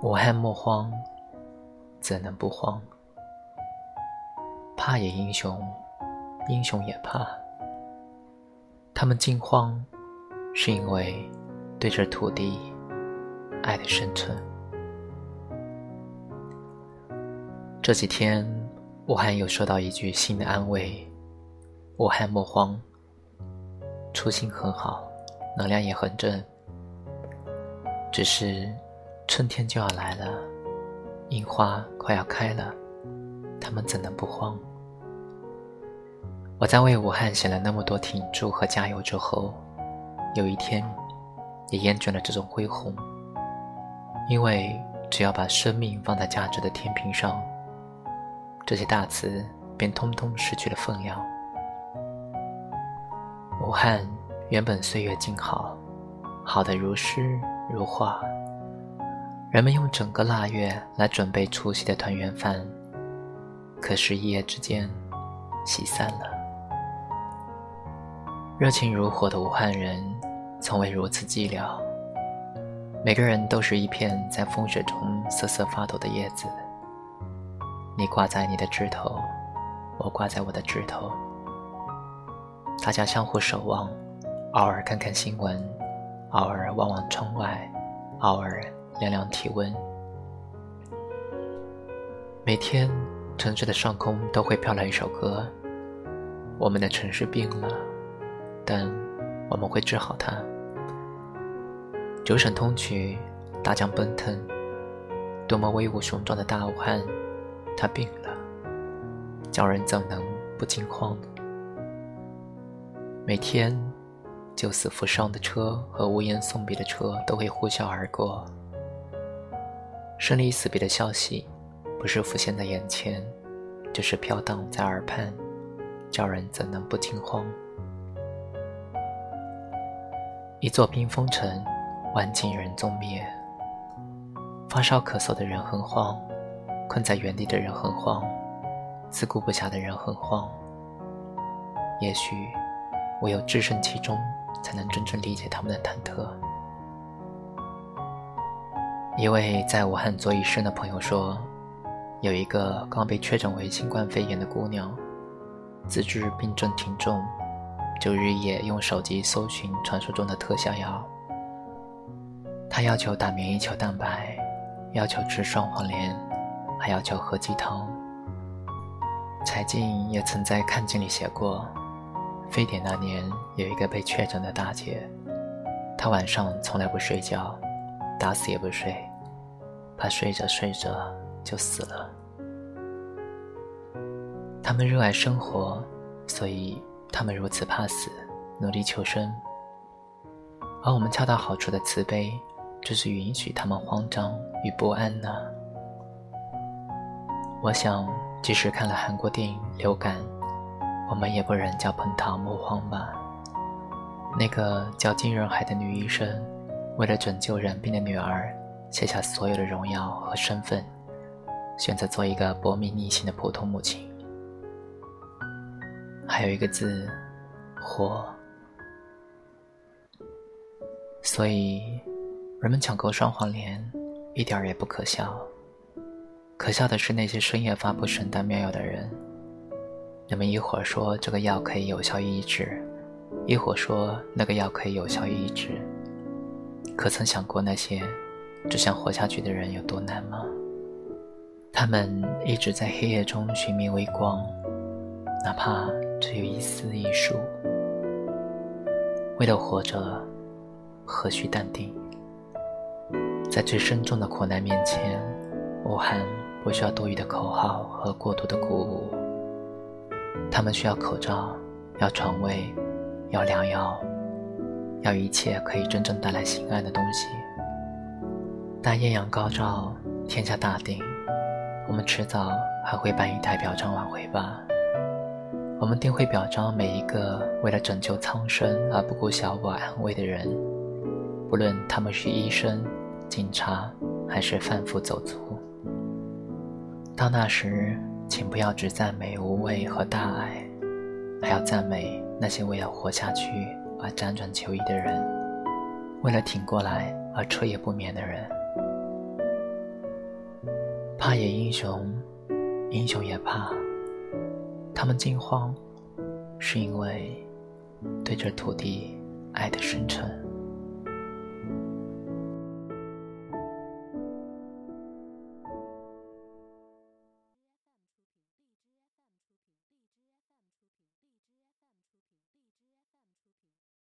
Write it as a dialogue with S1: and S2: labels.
S1: 武汉莫慌，怎能不慌？怕也英雄，英雄也怕。他们惊慌，是因为对这土地爱的深沉。这几天，武汉又收到一句新的安慰：“武汉莫慌，初心很好，能量也很正，只是……”春天就要来了，樱花快要开了，他们怎能不慌？我在为武汉写了那么多挺住和加油之后，有一天也厌倦了这种恢宏，因为只要把生命放在价值的天平上，这些大词便通通失去了分量。武汉原本岁月静好，好的如诗如画。人们用整个腊月来准备除夕的团圆饭，可是，一夜之间，喜散了。热情如火的武汉人，从未如此寂寥。每个人都是一片在风雪中瑟瑟发抖的叶子。你挂在你的枝头，我挂在我的枝头。大家相互守望，偶尔看看新闻，偶尔望望窗外，偶尔。量量体温。每天，城市的上空都会飘来一首歌。我们的城市病了，但我们会治好它。九省通衢，大江奔腾，多么威武雄壮的大武汉，它病了，叫人怎能不惊慌？每天，救死扶伤的车和无言送别的车都会呼啸而过。生离死别的消息，不是浮现在眼前，就是飘荡在耳畔，叫人怎能不惊慌？一座冰封城，万径人踪灭。发烧咳嗽的人很慌，困在原地的人很慌，自顾不暇的人很慌。也许，唯有置身其中，才能真正理解他们的忐忑。一位在武汉做医生的朋友说，有一个刚被确诊为新冠肺炎的姑娘，自知病症挺重，就日夜用手机搜寻传说中的特效药。她要求打免疫球蛋白，要求吃双黄连，还要求喝鸡汤。柴静也曾在看经里写过，非典那年有一个被确诊的大姐，她晚上从来不睡觉。打死也不睡，怕睡着睡着就死了。他们热爱生活，所以他们如此怕死，努力求生。而我们恰到好处的慈悲，就是允许他们慌张与不安呢。我想，即使看了韩国电影《流感》，我们也不忍叫彭桃莫慌吧。那个叫金仁海的女医生。为了拯救染病的女儿，卸下所有的荣耀和身份，选择做一个薄命逆行的普通母亲。还有一个字，活。所以，人们抢购双黄连，一点儿也不可笑。可笑的是那些深夜发布神丹妙药的人。人们一会儿说这个药可以有效医治，一会儿说那个药可以有效医治。可曾想过那些只想活下去的人有多难吗？他们一直在黑夜中寻觅微光，哪怕只有一丝一束。为了活着，何须淡定？在最深重的苦难面前，武汉不需要多余的口号和过度的鼓舞。他们需要口罩，要床位，要良药。要一切可以真正带来心安的东西。待艳阳高照，天下大定，我们迟早还会办一台表彰晚会吧？我们定会表彰每一个为了拯救苍生而不顾小我安危的人，不论他们是医生、警察还是贩夫走卒。到那时，请不要只赞美无畏和大爱，还要赞美那些为了活下去。而辗转求医的人，为了挺过来而彻夜不眠的人，怕也英雄，英雄也怕。他们惊慌，是因为对这土地爱的深沉。